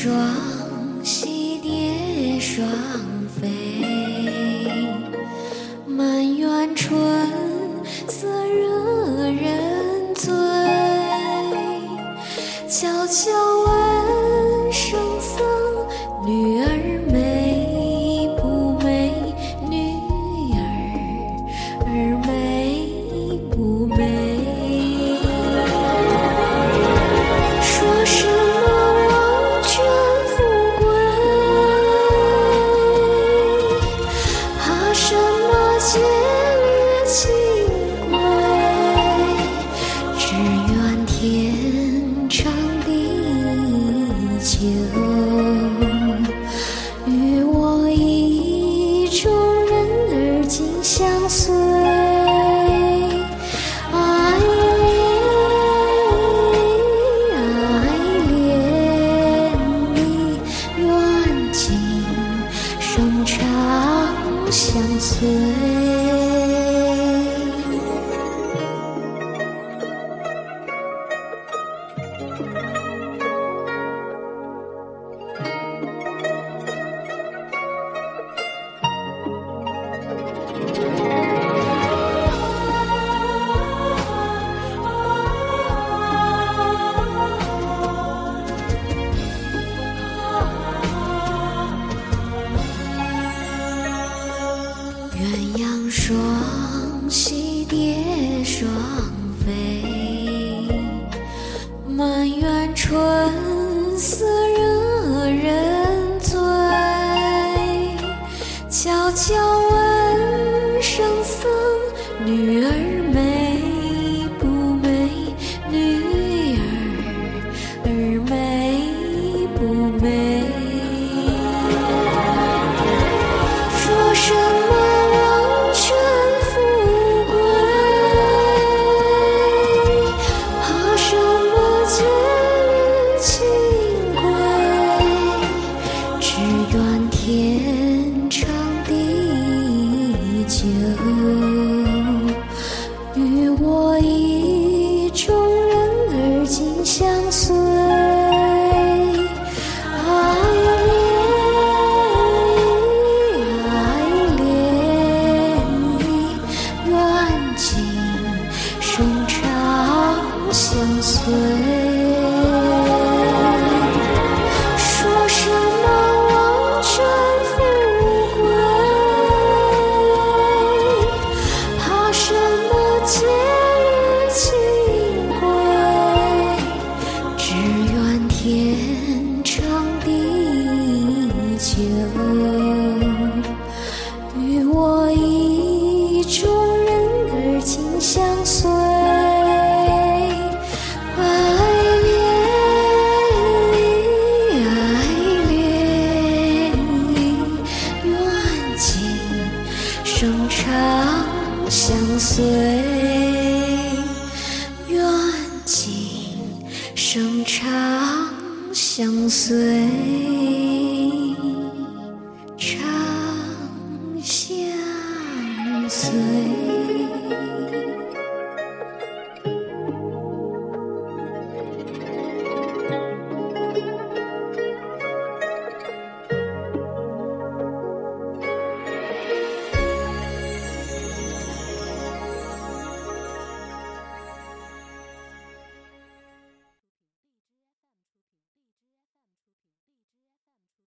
双栖蝶双飞，满园春色惹人醉，悄悄。相随。双栖蝶双飞满园春色惹生常相随愿今生常相随常相随。